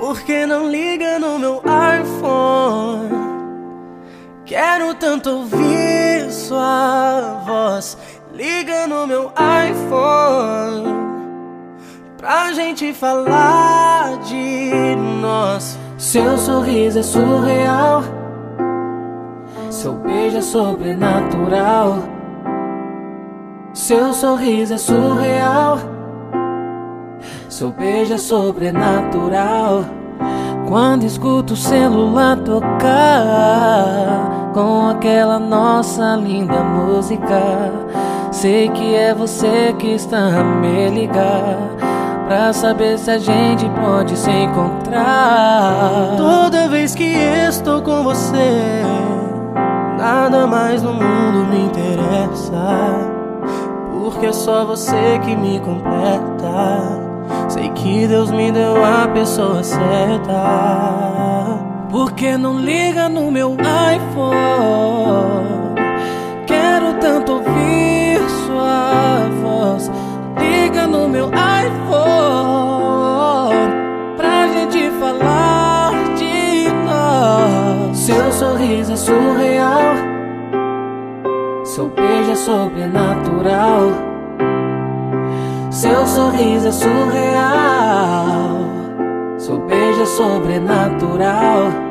Por que não liga no meu iPhone? Quero tanto ouvir sua voz. Liga no meu iPhone pra gente falar de nós. Seu sorriso é surreal, seu beijo é sobrenatural. Seu sorriso é surreal, seu beijo é sobrenatural. Quando escuto o celular tocar com aquela nossa linda música, sei que é você que está a me ligar pra saber se a gente pode se encontrar. Toda vez que estou com você, nada mais no mundo me interessa. Porque é só você que me completa. Sei que Deus me deu a pessoa certa. Por que não liga no meu iPhone? Quero tanto ouvir sua voz. Liga no meu iPhone pra gente falar de nós. Seu sorriso é surreal, seu beijo é sobrenatural. Seu sorriso é surreal, seu beijo é sobrenatural.